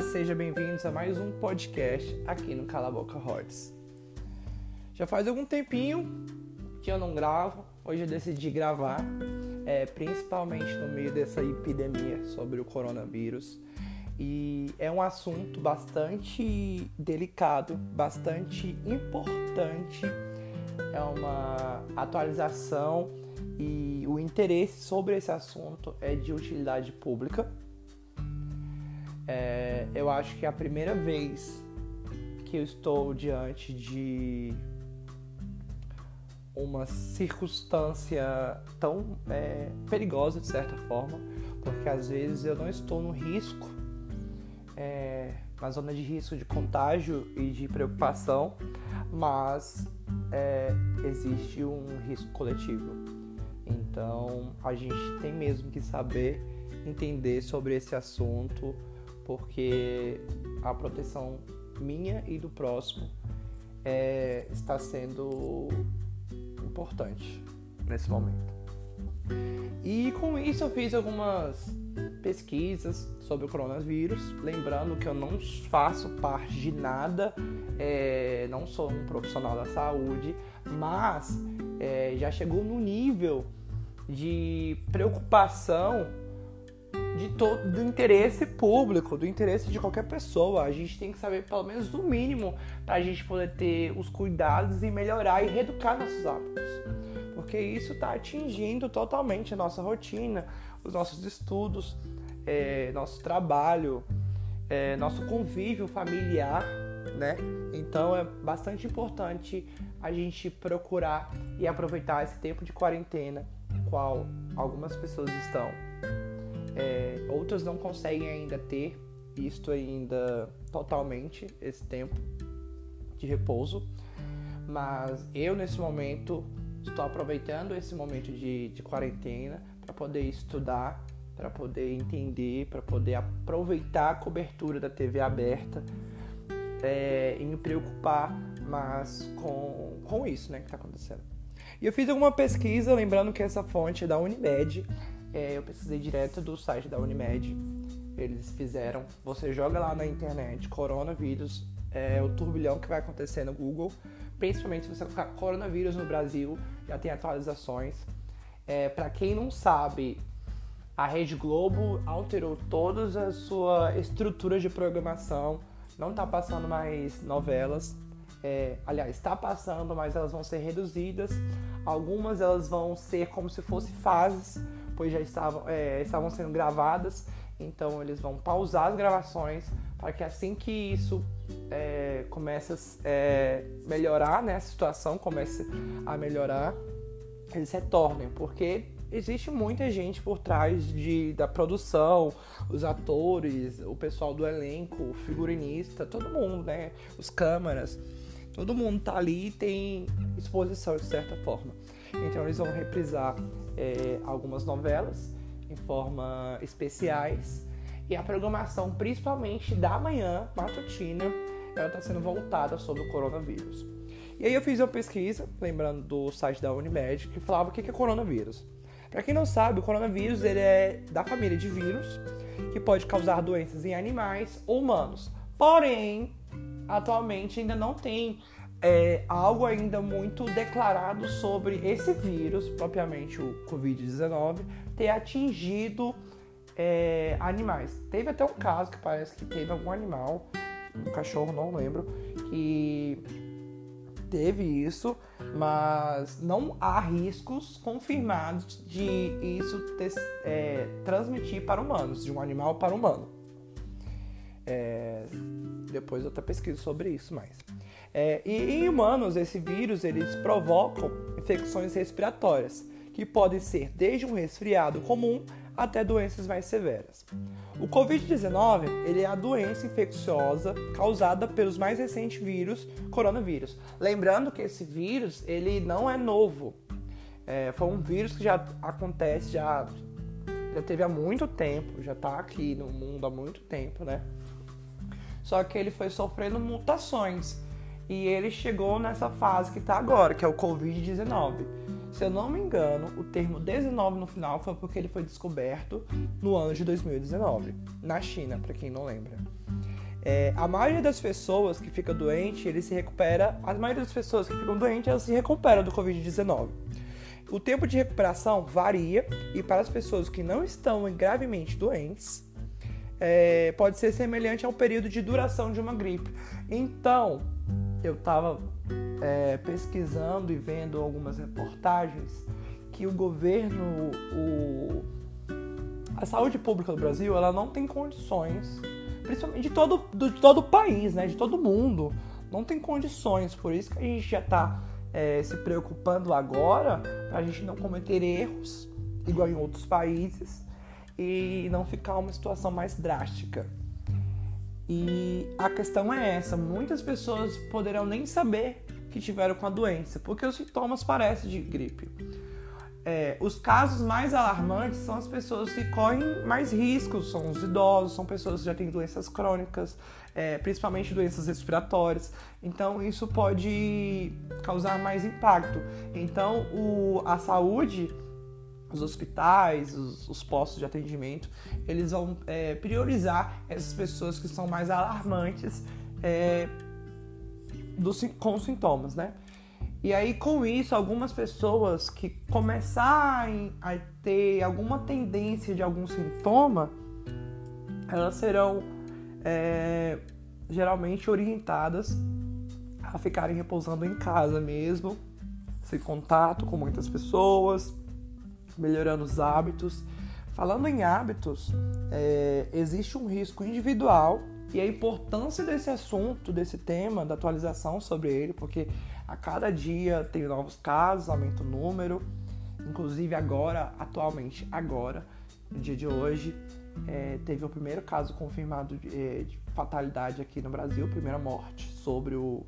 Sejam bem-vindos a mais um podcast aqui no Cala Boca Hordes. Já faz algum tempinho que eu não gravo, hoje eu decidi gravar, é, principalmente no meio dessa epidemia sobre o coronavírus. E é um assunto bastante delicado, bastante importante. É uma atualização e o interesse sobre esse assunto é de utilidade pública. É, eu acho que é a primeira vez que eu estou diante de uma circunstância tão é, perigosa de certa forma, porque às vezes eu não estou no risco, é, na zona de risco de contágio e de preocupação, mas é, existe um risco coletivo. Então a gente tem mesmo que saber entender sobre esse assunto, porque a proteção minha e do próximo é, está sendo importante nesse momento. E com isso eu fiz algumas pesquisas sobre o coronavírus, lembrando que eu não faço parte de nada, é, não sou um profissional da saúde, mas é, já chegou no nível de preocupação de todo do interesse público, do interesse de qualquer pessoa. A gente tem que saber pelo menos o mínimo para a gente poder ter os cuidados e melhorar e reeducar nossos hábitos. Porque isso está atingindo totalmente a nossa rotina, os nossos estudos, é, nosso trabalho, é, nosso convívio familiar, né? Então é bastante importante a gente procurar e aproveitar esse tempo de quarentena qual algumas pessoas estão, é, outras não conseguem ainda ter isto ainda totalmente esse tempo de repouso, mas eu nesse momento estou aproveitando esse momento de, de quarentena para poder estudar, para poder entender, para poder aproveitar a cobertura da TV aberta é, e me preocupar mais com, com isso né, que está acontecendo. E eu fiz alguma pesquisa, lembrando que essa fonte é da Unimed. É, eu pesquisei direto do site da Unimed. Eles fizeram. Você joga lá na internet coronavírus, é o turbilhão que vai acontecer no Google. Principalmente se você colocar coronavírus no Brasil, já tem atualizações. É, Para quem não sabe, a Rede Globo alterou toda a sua estrutura de programação. Não está passando mais novelas, é, aliás, está passando, mas elas vão ser reduzidas. Algumas elas vão ser como se fossem fases, pois já estavam, é, estavam sendo gravadas. Então eles vão pausar as gravações para que assim que isso é, comece a é, melhorar, né, a situação comece a melhorar, eles retornem, porque existe muita gente por trás de, da produção, os atores, o pessoal do elenco, o figurinista, todo mundo, né? Os câmeras. Todo mundo tá ali e tem exposição de certa forma. Então eles vão reprisar é, algumas novelas em forma especiais e a programação, principalmente da manhã matutina, ela está sendo voltada sobre o coronavírus. E aí eu fiz uma pesquisa, lembrando do site da Unimed, que falava o que é coronavírus. Para quem não sabe, o coronavírus ele é da família de vírus que pode causar doenças em animais ou humanos. Porém, atualmente ainda não tem é, algo ainda muito declarado sobre esse vírus, propriamente o Covid-19, ter atingido é, animais. Teve até um caso que parece que teve algum animal, um cachorro, não lembro, que teve isso, mas não há riscos confirmados de isso ter, é, transmitir para humanos, de um animal para humano. É, depois eu até pesquiso sobre isso mais. É, e em humanos, esse vírus eles provocam infecções respiratórias, que podem ser desde um resfriado comum até doenças mais severas. O Covid-19 ele é a doença infecciosa causada pelos mais recentes vírus, coronavírus. Lembrando que esse vírus ele não é novo. É, foi um vírus que já acontece, já, já teve há muito tempo, já está aqui no mundo há muito tempo, né? Só que ele foi sofrendo mutações e ele chegou nessa fase que está agora, que é o Covid-19. Se eu não me engano, o termo 19 no final foi porque ele foi descoberto no ano de 2019, na China, para quem não lembra. É, a maioria das pessoas que fica doente, ele se recupera. A maioria das pessoas que ficam doentes, elas se recuperam do Covid-19. O tempo de recuperação varia e para as pessoas que não estão gravemente doentes, é, pode ser semelhante ao período de duração de uma gripe. Então, eu estava é, pesquisando e vendo algumas reportagens que o governo, o, a saúde pública do Brasil, ela não tem condições, principalmente de todo, de todo o país, né, de todo mundo, não tem condições. Por isso que a gente já está é, se preocupando agora para a gente não cometer erros igual em outros países e não ficar uma situação mais drástica. E a questão é essa: muitas pessoas poderão nem saber que tiveram com a doença, porque os sintomas parecem de gripe. É, os casos mais alarmantes são as pessoas que correm mais riscos, são os idosos, são pessoas que já têm doenças crônicas, é, principalmente doenças respiratórias. Então, isso pode causar mais impacto. Então, o, a saúde os hospitais, os, os, postos de atendimento, eles vão é, priorizar essas pessoas que são mais alarmantes é, do, com sintomas, né? E aí, com isso, algumas pessoas que começarem a ter alguma tendência de algum sintoma, elas serão é, geralmente orientadas a ficarem repousando em casa mesmo, sem contato com muitas pessoas, melhorando os hábitos. Falando em hábitos, é, existe um risco individual e a importância desse assunto, desse tema, da atualização sobre ele, porque a cada dia tem novos casos, aumenta o número. Inclusive agora, atualmente, agora, no dia de hoje, é, teve o primeiro caso confirmado de, é, de fatalidade aqui no Brasil, primeira morte sobre o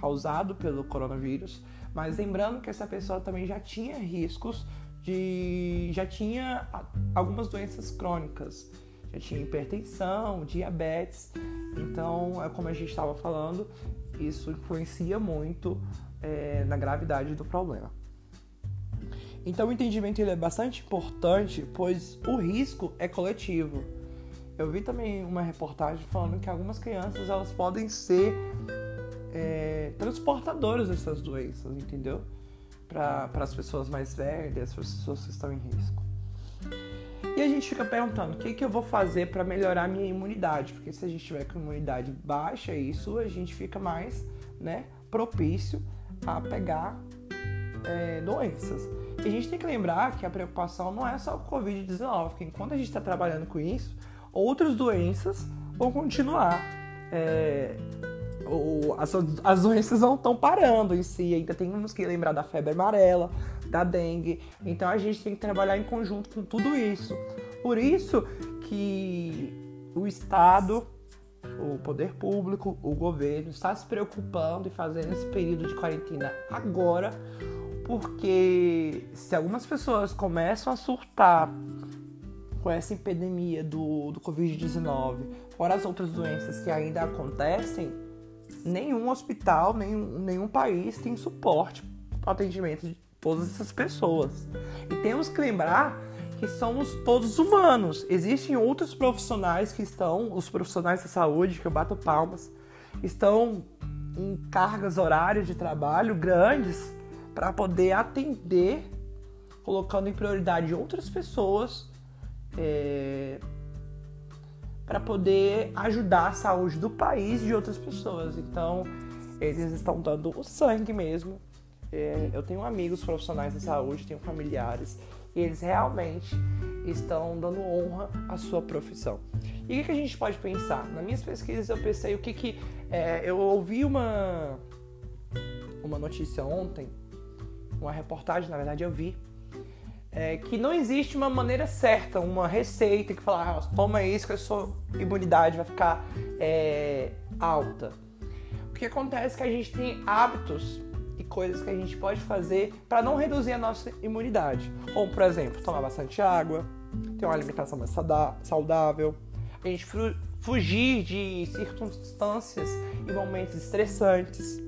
causado pelo coronavírus. Mas lembrando que essa pessoa também já tinha riscos de já tinha algumas doenças crônicas, já tinha hipertensão, diabetes. Então, é como a gente estava falando, isso influencia muito é, na gravidade do problema. Então, o entendimento ele é bastante importante, pois o risco é coletivo. Eu vi também uma reportagem falando que algumas crianças elas podem ser é, transportadoras dessas doenças, entendeu? Para as pessoas mais velhas, para as pessoas que estão em risco. E a gente fica perguntando o que, que eu vou fazer para melhorar a minha imunidade, porque se a gente tiver com imunidade baixa, isso a gente fica mais né, propício a pegar é, doenças. E a gente tem que lembrar que a preocupação não é só o Covid-19, porque enquanto a gente está trabalhando com isso, outras doenças vão continuar. É, as, as doenças não estão parando em si, ainda temos que lembrar da febre amarela, da dengue. Então a gente tem que trabalhar em conjunto com tudo isso. Por isso que o Estado, o poder público, o governo está se preocupando e fazendo esse período de quarentena agora, porque se algumas pessoas começam a surtar com essa epidemia do, do Covid-19, fora as outras doenças que ainda acontecem, nenhum hospital, nenhum, nenhum país tem suporte para atendimento de todas essas pessoas. E temos que lembrar que somos todos humanos. Existem outros profissionais que estão, os profissionais da saúde, que eu bato palmas, estão em cargas horárias de trabalho grandes para poder atender, colocando em prioridade outras pessoas é, para poder ajudar a saúde do país e de outras pessoas. Então, eles estão dando o sangue mesmo. É, eu tenho amigos profissionais da saúde, tenho familiares, e eles realmente estão dando honra à sua profissão. E o que, a gente pode pensar? Nas minhas pesquisas eu pensei o que que. É, eu ouvi uma, uma notícia ontem, uma reportagem, na verdade eu vi, é, que não existe uma maneira certa, uma receita que fala, ah, toma isso que a sua imunidade vai ficar é, alta. O que acontece é que a gente tem hábitos e coisas que a gente pode fazer para não reduzir a nossa imunidade. Como, por exemplo, tomar bastante água, ter uma alimentação mais saudável, a gente fugir de circunstâncias e momentos estressantes,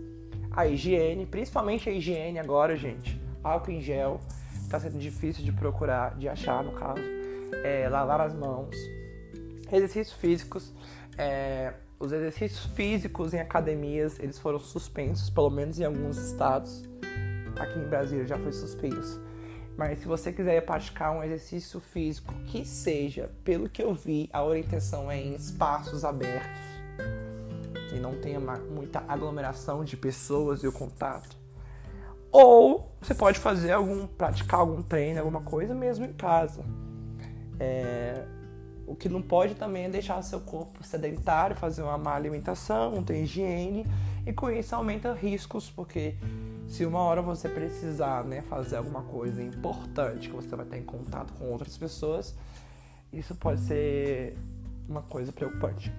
a higiene, principalmente a higiene agora, gente, álcool em gel, está sendo difícil de procurar, de achar no caso, é, lavar as mãos, exercícios físicos, é, os exercícios físicos em academias, eles foram suspensos, pelo menos em alguns estados. Aqui em Brasília já foi suspenso. Mas se você quiser praticar um exercício físico que seja, pelo que eu vi, a orientação é em espaços abertos, que não tenha muita aglomeração de pessoas e o contato. Ou você pode fazer algum, praticar algum treino, alguma coisa mesmo em casa. É, o que não pode também é deixar seu corpo sedentário, fazer uma má alimentação, não ter higiene, e com isso aumenta riscos, porque se uma hora você precisar né, fazer alguma coisa importante, que você vai estar em contato com outras pessoas, isso pode ser uma coisa preocupante.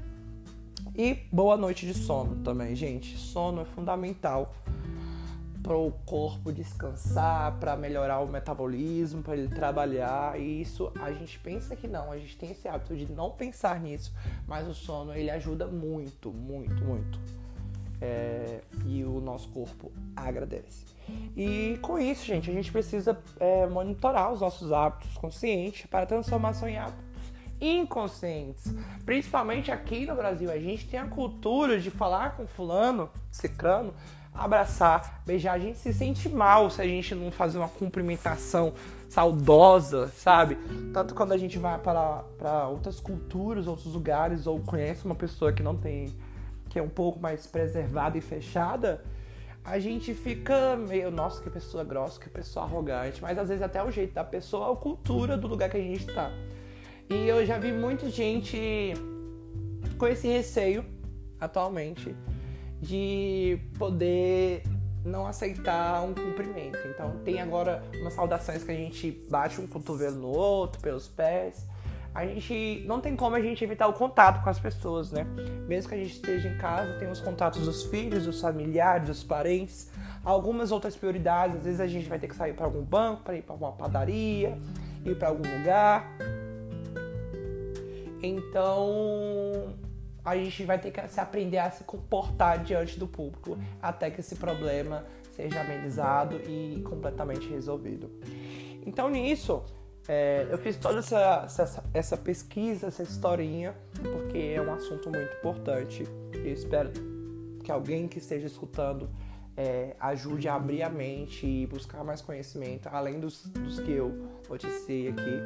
E boa noite de sono também, gente. Sono é fundamental para o corpo descansar, para melhorar o metabolismo, para ele trabalhar. E isso a gente pensa que não, a gente tem esse hábito de não pensar nisso, mas o sono ele ajuda muito, muito, muito é, e o nosso corpo agradece. E com isso, gente, a gente precisa é, monitorar os nossos hábitos conscientes para transformação em hábitos inconscientes. Principalmente aqui no Brasil, a gente tem a cultura de falar com fulano, cicrano, abraçar, beijar. A gente se sente mal se a gente não fazer uma cumprimentação saudosa, sabe? Tanto quando a gente vai para, outras culturas, outros lugares, ou conhece uma pessoa que não tem que é um pouco mais preservada e fechada, a gente fica meio, nossa, que pessoa grossa, que pessoa arrogante, mas às vezes até o jeito da pessoa, a cultura do lugar que a gente está. E eu já vi muita gente com esse receio atualmente de poder não aceitar um cumprimento. Então tem agora umas saudações que a gente bate um cotovelo no outro, pelos pés a gente não tem como a gente evitar o contato com as pessoas, né? Mesmo que a gente esteja em casa, tem os contatos dos filhos, dos familiares, dos parentes, algumas outras prioridades. Às vezes a gente vai ter que sair para algum banco, para ir para uma padaria, ir para algum lugar. Então, a gente vai ter que se aprender a se comportar diante do público até que esse problema seja amenizado e completamente resolvido. Então, nisso, é, eu fiz toda essa, essa, essa, pesquisa, essa historinha, porque é um assunto muito importante. Eu espero que alguém que esteja escutando é, ajude a abrir a mente e buscar mais conhecimento, além dos, dos que eu noticiei aqui.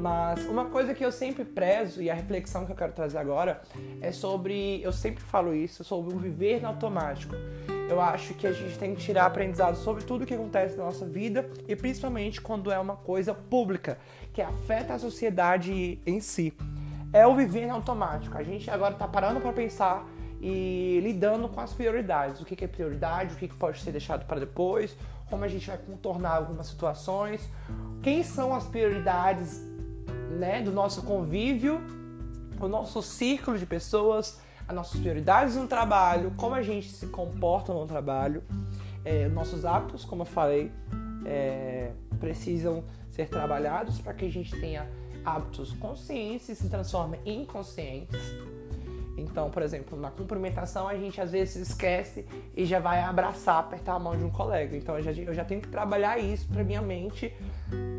Mas uma coisa que eu sempre prezo, e a reflexão que eu quero trazer agora, é sobre. Eu sempre falo isso, sobre o viver no automático eu acho que a gente tem que tirar aprendizado sobre tudo o que acontece na nossa vida e principalmente quando é uma coisa pública, que afeta a sociedade em si. É o viver em automático. A gente agora está parando para pensar e lidando com as prioridades. O que é prioridade, o que pode ser deixado para depois, como a gente vai contornar algumas situações, quem são as prioridades né, do nosso convívio, o nosso círculo de pessoas as nossas prioridades no trabalho, como a gente se comporta no trabalho, é, nossos hábitos, como eu falei, é, precisam ser trabalhados para que a gente tenha hábitos conscientes e se transformem em conscientes. Então, por exemplo, na cumprimentação a gente às vezes esquece e já vai abraçar, apertar a mão de um colega. Então eu já, eu já tenho que trabalhar isso para minha mente.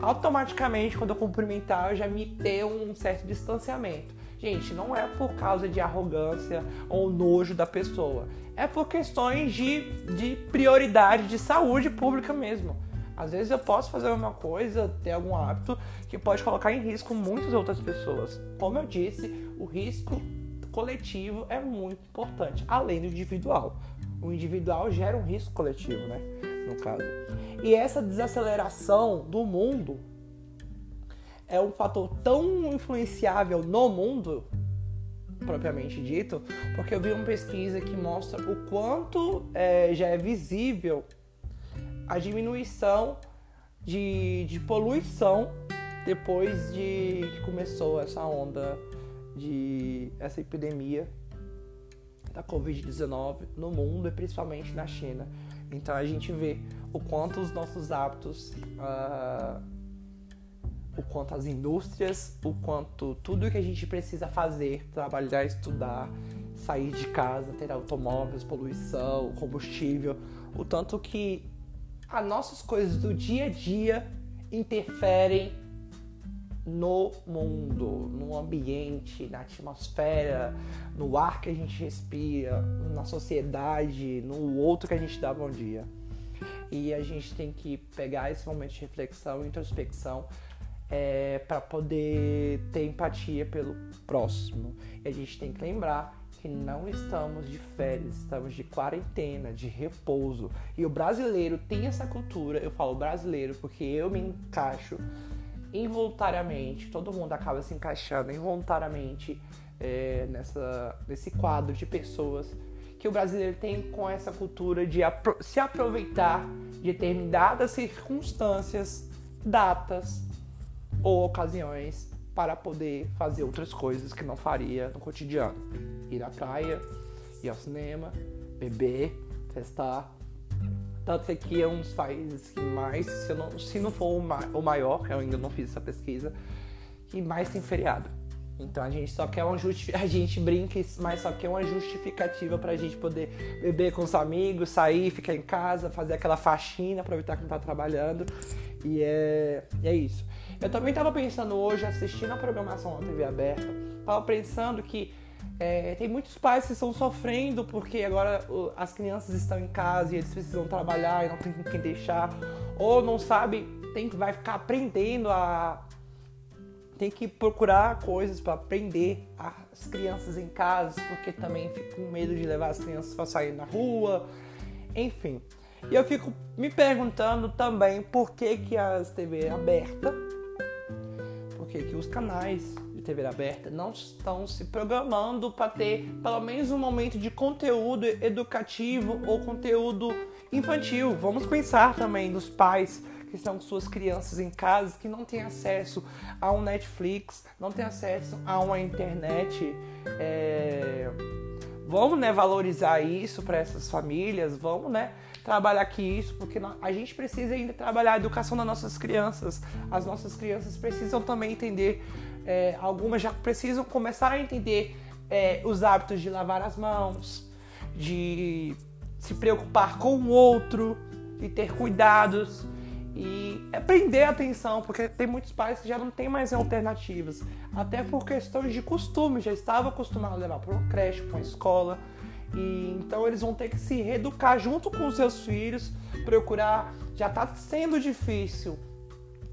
Automaticamente, quando eu cumprimentar, eu já me ter um certo distanciamento. Gente, não é por causa de arrogância ou nojo da pessoa. É por questões de, de prioridade de saúde pública mesmo. Às vezes eu posso fazer uma coisa, ter algum hábito que pode colocar em risco muitas outras pessoas. Como eu disse, o risco coletivo é muito importante, além do individual. O individual gera um risco coletivo, né? No caso. E essa desaceleração do mundo é um fator tão influenciável no mundo, propriamente dito, porque eu vi uma pesquisa que mostra o quanto é, já é visível a diminuição de, de poluição depois de que começou essa onda de essa epidemia da Covid-19 no mundo e principalmente na China. Então a gente vê o quanto os nossos hábitos uh, o quanto as indústrias, o quanto tudo que a gente precisa fazer, trabalhar, estudar, sair de casa, ter automóveis, poluição, combustível, o tanto que as nossas coisas do dia a dia interferem no mundo, no ambiente, na atmosfera, no ar que a gente respira, na sociedade, no outro que a gente dá bom dia. E a gente tem que pegar esse momento de reflexão, introspecção, é, para poder ter empatia pelo próximo. E a gente tem que lembrar que não estamos de férias, estamos de quarentena, de repouso. E o brasileiro tem essa cultura, eu falo brasileiro porque eu me encaixo involuntariamente, todo mundo acaba se encaixando involuntariamente é, nessa, nesse quadro de pessoas que o brasileiro tem com essa cultura de se aproveitar de determinadas circunstâncias, datas ou ocasiões para poder fazer outras coisas que não faria no cotidiano. Ir à praia, ir ao cinema, beber, festar. Tanto que aqui é um dos países que mais, se não, se não for o, ma o maior, eu ainda não fiz essa pesquisa, que mais tem feriado. Então a gente só quer uma a gente brinca, mas só quer uma justificativa pra gente poder beber com os amigos, sair, ficar em casa, fazer aquela faxina, aproveitar que não tá trabalhando. E é, e é isso. Eu também tava pensando hoje, assistindo a programação da TV aberta, tava pensando que é, tem muitos pais que estão sofrendo porque agora as crianças estão em casa e eles precisam trabalhar e não tem quem deixar, ou não sabe, tem que vai ficar aprendendo a tem que procurar coisas para aprender as crianças em casa, porque também fico com medo de levar as crianças para sair na rua, enfim. E eu fico me perguntando também por que que as TV aberta, por que que os canais de TV aberta não estão se programando para ter pelo menos um momento de conteúdo educativo ou conteúdo infantil. Vamos pensar também nos pais que estão com suas crianças em casa, que não têm acesso a um Netflix, não têm acesso a uma internet. É... Vamos né, valorizar isso para essas famílias, vamos né, trabalhar aqui isso, porque a gente precisa ainda trabalhar a educação das nossas crianças. As nossas crianças precisam também entender, é, algumas já precisam começar a entender é, os hábitos de lavar as mãos, de se preocupar com o outro, de ter cuidados e é prender atenção, porque tem muitos pais que já não tem mais alternativas, até por questões de costume, já estavam acostumados a levar para uma creche, para uma escola, e então eles vão ter que se reeducar junto com os seus filhos, procurar, já está sendo difícil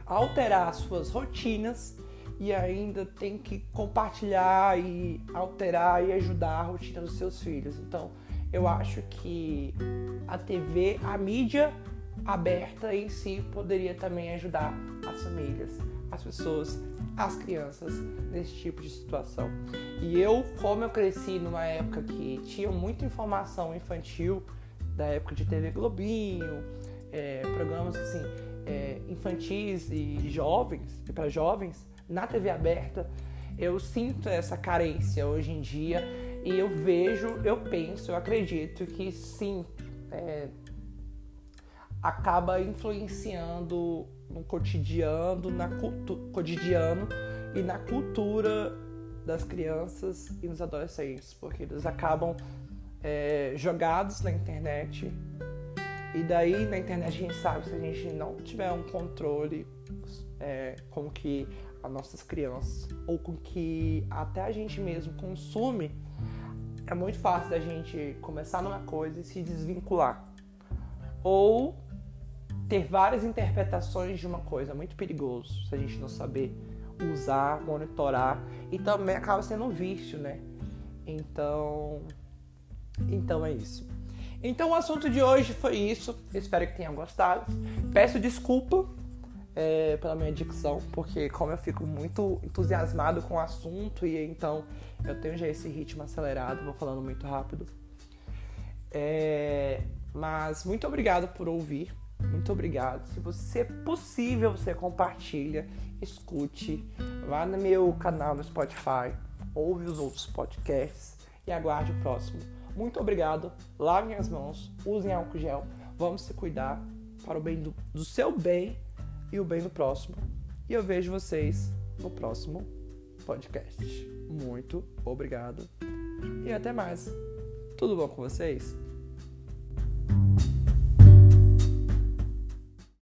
alterar suas rotinas e ainda tem que compartilhar e alterar e ajudar a rotina dos seus filhos. Então, eu acho que a TV, a mídia aberta em si poderia também ajudar as famílias, as pessoas, as crianças nesse tipo de situação. E eu, como eu cresci numa época que tinha muita informação infantil, da época de TV Globinho, é, programas assim, é, infantis e jovens, e para jovens, na TV aberta, eu sinto essa carência hoje em dia e eu vejo, eu penso, eu acredito que sim, é, acaba influenciando no cotidiano, na cotidiano e na cultura das crianças e dos adolescentes, porque eles acabam é, jogados na internet e daí na internet a gente sabe se a gente não tiver um controle é, com que as nossas crianças ou com que até a gente mesmo consome, é muito fácil da gente começar numa coisa e se desvincular. Ou ter várias interpretações de uma coisa, é muito perigoso se a gente não saber usar, monitorar e também acaba sendo um vício, né? Então, então é isso. Então o assunto de hoje foi isso. Espero que tenham gostado. Peço desculpa é, pela minha dicção, porque como eu fico muito entusiasmado com o assunto e então eu tenho já esse ritmo acelerado, vou falando muito rápido. É, mas muito obrigado por ouvir. Muito obrigado. Se você possível, você compartilha, escute, vá no meu canal no Spotify, ouve os outros podcasts e aguarde o próximo. Muito obrigado. Lavem as mãos, usem álcool gel. Vamos se cuidar para o bem do, do seu bem e o bem do próximo. E eu vejo vocês no próximo podcast. Muito obrigado e até mais. Tudo bom com vocês?